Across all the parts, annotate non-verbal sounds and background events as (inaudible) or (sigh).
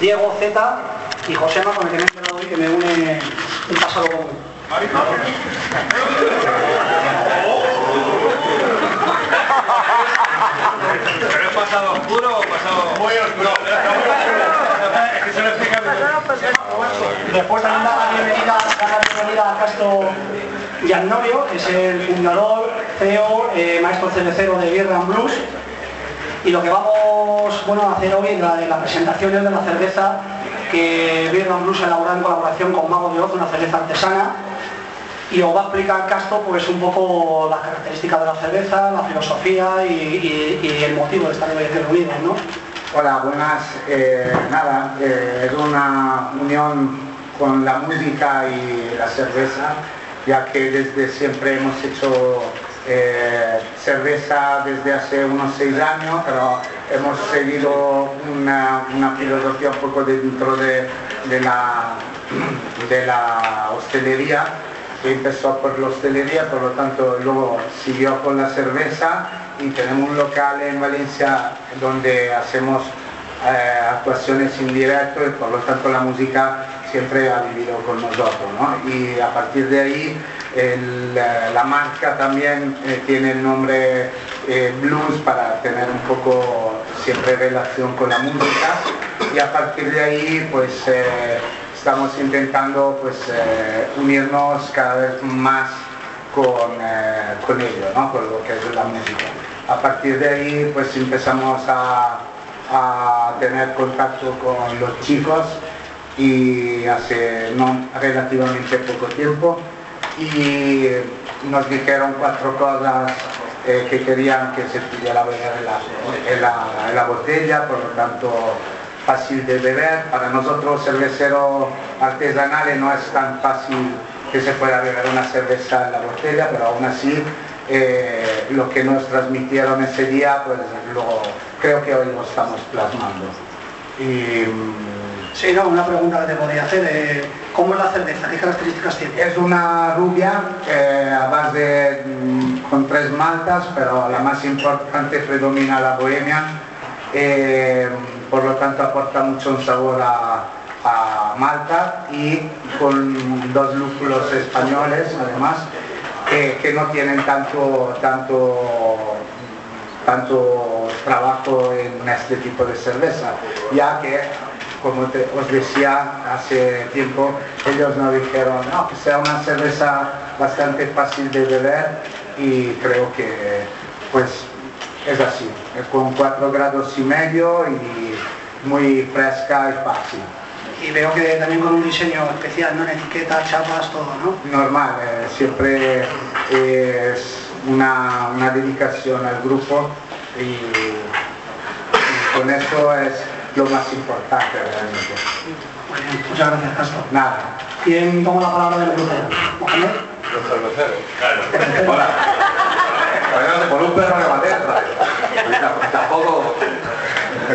Diego Z y Josema, con el que me he enterado hoy, que me une un pasado común. ¿Pero es pasado oscuro o pasado...? Muy oscuro. Es que se lo explica Después también da la bienvenida, da la bienvenida a Castro Giannorio, que es el fundador, CEO, eh, maestro cervecero de and Blues. Y lo que vamos bueno, hacer hoy, la, la presentación es de la cerveza que Birra and Blues ha elaborado en colaboración con Mago de Oz, una cerveza artesana. Y os va a explicar Castro pues un poco las características de la cerveza, la filosofía y el motivo de estar reunidos, ¿no? Hola, buenas. Eh, nada, eh, es una unión con la música y la cerveza, ya que desde siempre hemos hecho eh, cerveza desde hace unos seis años, pero hemos seguido una, una filosofía un poco dentro de, de la, de la hostelería que empezó por la hostelería, por lo tanto luego siguió con la cerveza y tenemos un local en Valencia donde hacemos eh, actuaciones en directo y por lo tanto la música siempre ha vivido con nosotros. ¿no? Y a partir de ahí eh, la marca también eh, tiene el nombre eh, blues para tener un poco siempre relación con la música y a partir de ahí pues estamos intentando pues unirnos cada vez más con, con ello, ¿no? con lo que es la música. A partir de ahí pues empezamos a, a tener contacto con los chicos y hace no relativamente poco tiempo y nos dijeron cuatro cosas eh, que querían que se pudiera beber en la, botella, por lo tanto fácil de beber. Para nosotros cerveceros artesanales no es tan fácil que se pueda beber una cerveza en la botella, pero aún así eh, lo que nos transmitieron ese día, pues lo, creo que hoy lo estamos plasmando. Y, mm, Sí, no, una pregunta que te podría hacer. eh, ¿Cómo es la cerveza? ¿Qué características tiene? Es una rubia eh, a base mm, con tres maltas, pero la más importante predomina la bohemia. eh, por lo tanto aporta mucho un sabor a, a Malta y con dos lúpulos españoles además que, que no tienen tanto, tanto, tanto trabajo en este tipo de cerveza, ya que como te- os decía hace tiempo, ellos nos dijeron no, que sea una cerveza bastante fácil de beber y creo que pues es así, es con 4 grados y medio y muy fresca y fácil. Y veo que también con un diseño especial, ¿no? En etiqueta, chapas, todo, ¿no? Normal, eh, siempre es una, una dedicación al grupo y, y con eso es lo más importante realmente. Muy bien, muchas gracias, Castro. Nada. ¿Quién toma la palabra del grupo? ¿Mohamed? Los cerveceros. Claro. (laughs) Hola. Por un perro de materna. Tampoco...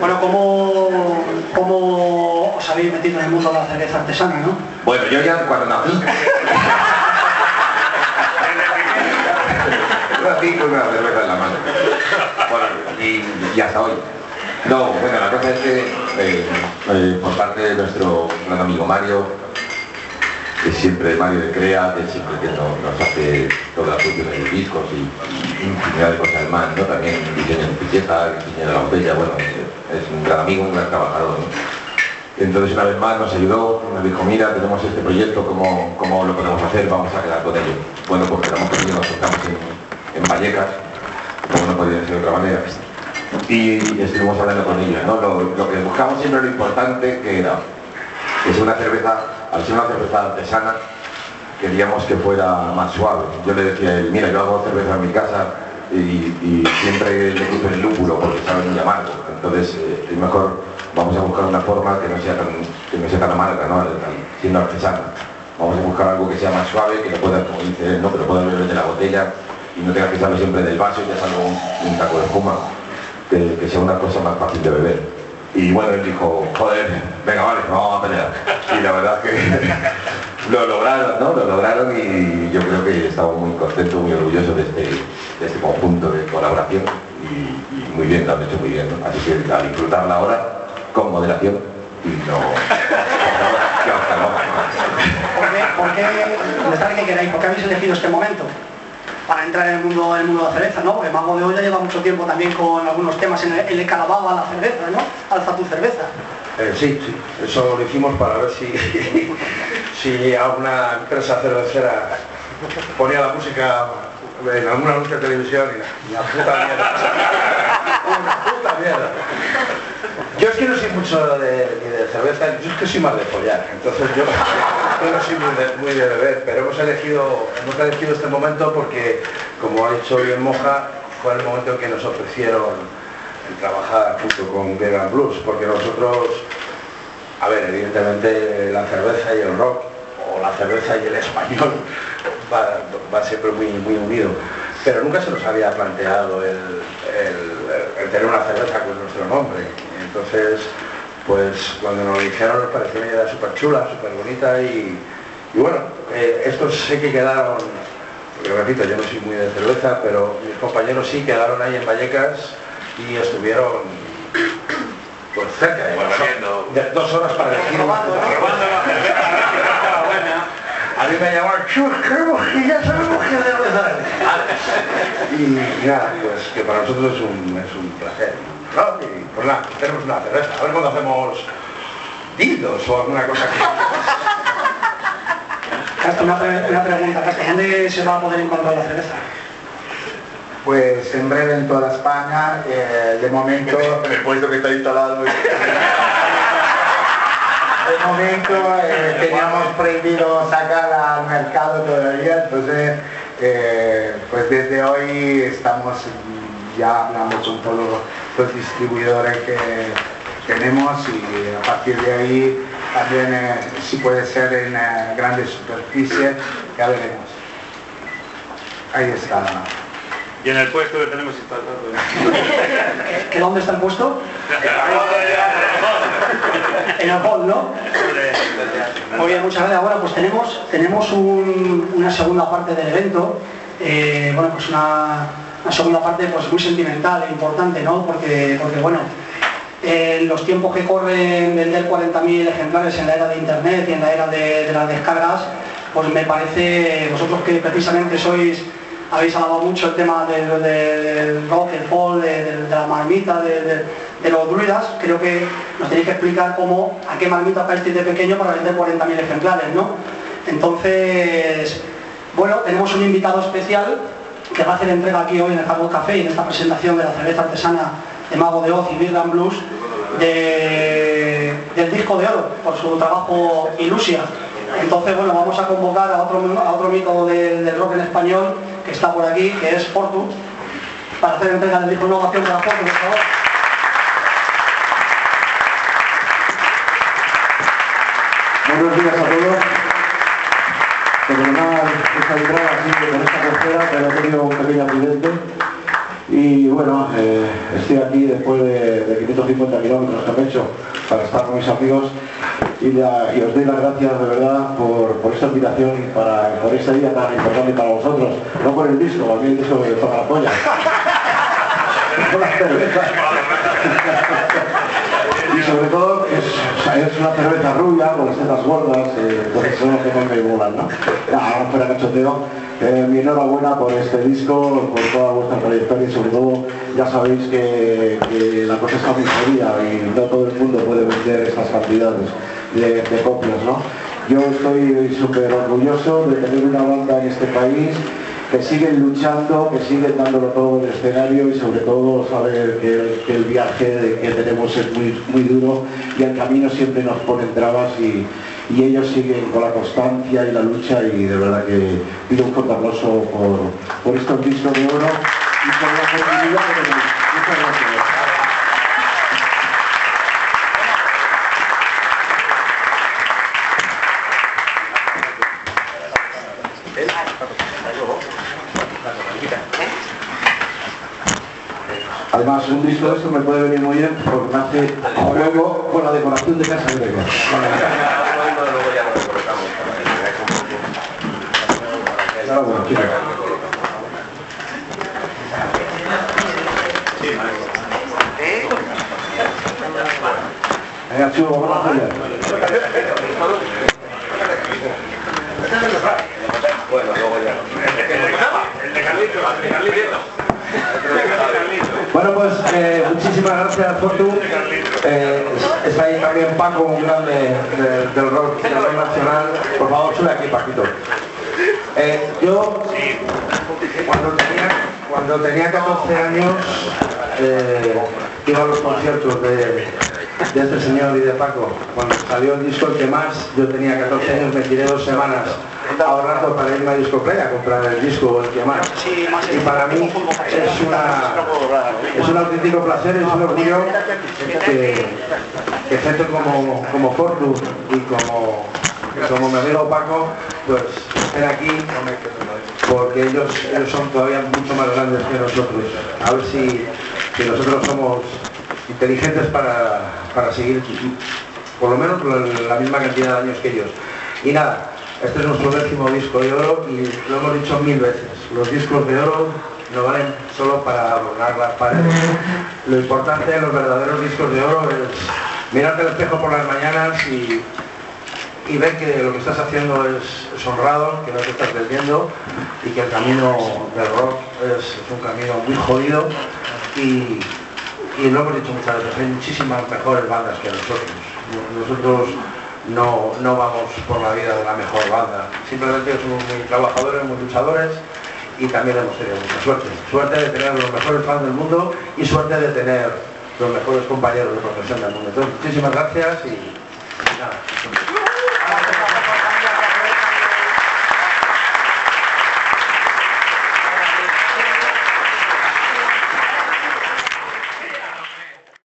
Bueno, ¿cómo, ¿cómo os habéis metido en el mundo de la cerveza artesana, no? Bueno, yo ya cuando nací... (laughs) Nací con una cerveza en la mano. Bueno, y, y hasta hoy. No, bueno, la cosa es que eh, eh, por parte de nuestro gran amigo Mario, que siempre Mario de Crea, que siempre que nos, hace todas las funciones de discos y, y infinidad de cosas más, ¿no? También diseño de pieza, diseño de la botella, bueno, es, es un gran amigo, un gran trabajador, ¿no? Entonces una vez más nos ayudó, nos dijo, mira, tenemos este proyecto, ¿cómo, cómo lo podemos hacer? Vamos a quedar con ello. Bueno, pues quedamos con ello, nos estamos en, en Vallecas, como no podía ser de otra manera. Y estuvimos hablando con ellos, ¿no? Lo, que buscamos siempre lo importante que era que sea una cerveza, al ser una cerveza artesana, queríamos que fuera más suave. Yo le decía a él, mira, yo hago cerveza en mi casa y, siempre le quito el lúpulo porque sabe muy amargo. Entonces eh, es mejor vamos a buscar una forma que no sea tan, que no sea tan amarga, ¿no? siendo artesana. Vamos a buscar algo que sea más suave, que lo pueda, como dice él, ¿no? que lo pueda beber de la botella y no tenga que echarlo siempre del vaso y ya salga un, un taco de espuma, que, sea una cosa más fácil de beber. Y bueno, él dijo, joder, venga, vale, vamos a pelear. Y la verdad que (laughs) lo lograron, ¿no? Lo lograron y yo creo que estamos muy contentos, muy orgullosos de este, de este conjunto de colaboración y, muy bien, lo han hecho muy bien, ¿no? Así que a disfrutarla ahora con moderación y no... (laughs) ¿Por qué, por qué, que queráis, por qué habéis elegido este momento? Para entrar en el mundo, mundo de la cerveza, ¿no? Porque Mago de Hoy ya lleva mucho tiempo también con algunos temas en el, el calababa a la cerveza, ¿no? Alza tu cerveza. Eh, sí, sí, eso lo hicimos para ver si, (laughs) si alguna empresa cervecera ponía la música en algún anuncio de televisión y la, la puta mierda. (laughs) Una puta mierda. Yo es que no soy mucho de, ni de cerveza, yo es que soy más de follar, entonces yo, (laughs) no soy muy de, beber, pero hemos elegido, hemos elegido este momento porque, como ha dicho bien Moja, fue el momento en que nos ofrecieron el trabajar junto con Vegan Blues, porque nosotros, a ver, evidentemente la cerveza y el rock, o la cerveza y el español, (laughs) va, siempre muy, muy unido, pero nunca se nos había planteado el tener una cerveza con nuestro nombre. Entonces, pues cuando nos lo dijeron nos pareció una idea súper chula, súper bonita y, y bueno, eh, estos sé que quedaron, porque repito, yo no soy muy de cerveza, pero mis compañeros sí quedaron ahí en Vallecas y estuvieron pues cerca de dos, horas- de dos horas para elegir una a mí me llamaron, chus, que ya sabemos que debe dar. Y, y nada, pues que para nosotros es un, es un placer. ¿no? Y pues nada, tenemos una cerveza. A ver cuando hacemos dildos o alguna cosa que... Castro, una, pre- una pregunta, Castro, ¿dónde se va a poder encontrar la cerveza? Pues en breve en toda España, eh, de momento, el puesto que está instalado. de momento eh, teníamos prohibido sacar al mercado todavía, entonces eh, pues desde hoy estamos ya hablando con todos los distribuidores que tenemos y a partir de ahí también eh, si puede ser en eh, grandes superficies, ya veremos. Ahí está. Y en el puesto que tenemos instalado. (laughs) ¿Que- que ¿Dónde está el puesto? (laughs) En el hall, ¿no? Muy bien, muchas gracias. Bueno, pues tenemos, tenemos un- una segunda parte del evento. Eh, bueno, pues una, una segunda parte pues muy sentimental e importante, ¿no? Porque, porque bueno, en los tiempos que corren vender 40.000 ejemplares en la era de internet y en la era de, las descargas, pues me parece, vosotros que precisamente sois, habéis hablado mucho el tema del, del- rock, el folk, de, de- de la marmita, de, los druidas, creo que nos tenéis que explicar cómo, a qué marmita caísteis de pequeño para vender 40.000 ejemplares, ¿no? Entonces, bueno, tenemos un invitado especial que va a hacer entrega aquí hoy en el Cabo Café y en esta presentación de la cerveza artesana de Mago de Oz y Birland Blues de- del disco de oro por su trabajo Ilusia. Entonces, bueno, vamos a convocar a otro, otro mito del, rock en español que está por aquí, que es Fortu, para hacer entrega del disco Innovación de la Fortu, por favor. Buenos días a todos. Esta entrada pero he tenido un pequeño accidente. Y bueno, eh, estoy aquí después de, de 550 kilómetros que he hecho para estar con mis amigos y, os doy las gracias de verdad por, esta invitación y para, por este día tan importante para vosotros. No por el disco, a mí el disco me toca la polla. Por las cervezas. Y sobre todo es, una cerveza rubia con las tetas gordas, eh, pues son los que me molan, ¿no? Ah, fuera cachoteo. Eh, mi enhorabuena por este disco, por toda vuestra trayectoria y sobre todo ya sabéis que, la cosa está muy y no todo el mundo puede vender estas cantidades de, copias, ¿no? Yo estoy súper orgulloso de tener una banda en este país que siguen luchando, que siguen dándolo todo en el escenario y sobre todo saber que el viaje que tenemos es muy, muy duro y el camino siempre nos pone trabas y, y ellos siguen con la constancia y la lucha y de verdad que pido un fuerte aplauso por, por estos discos de oro y por la oportunidad que. Muchas gracias. Además, un disco de esto me puede venir muy bien porque me hace juego con la decoración de casa de griega. Bueno, luego ya. Bueno, pues eh, muchísimas gracias, Fortu. Eh, está ahí también Paco, un grande de- del rock, del rock nacional. Por favor, sube aquí, Paquito. Eh, yo, cuando tenía, cuando tenía 14 años, iba a los conciertos de, de este señor y de Paco. Cuando salió el disco El que más, yo tenía 14 años, me tiré dos semanas ahorrando para irme a Discoplay a comprar el disco El que más. Y para mí es, una, es un auténtico placer, es un orgullo que, que gente como, como Fortu y como, como mi amigo Paco, pues estén aquí porque ellos, ellos son todavía mucho más grandes que nosotros. A ver si, si nosotros somos inteligentes para, para seguir por lo menos la, misma cantidad de años que ellos. Y nada, este es nuestro décimo disco de oro y lo hemos dicho mil veces. Los discos de oro no valen solo para adornar las paredes. Lo importante de los verdaderos discos de oro es mirarte al espejo por las mañanas y, y ver que lo que estás haciendo es, es honrado, que no te estás perdiendo y que el camino del rock es, es un camino muy jodido y, y lo hemos dicho muchas veces, hay muchísimas mejores bandas que nosotros. Nosotros no, no vamos por la vida de la mejor banda, simplemente somos muy trabajadores, muy luchadores y también hemos tenido mucha suerte. Suerte de tener los mejores fans del mundo y suerte de tener los mejores compañeros de profesión del mundo. Muchísimas gracias y, y nada.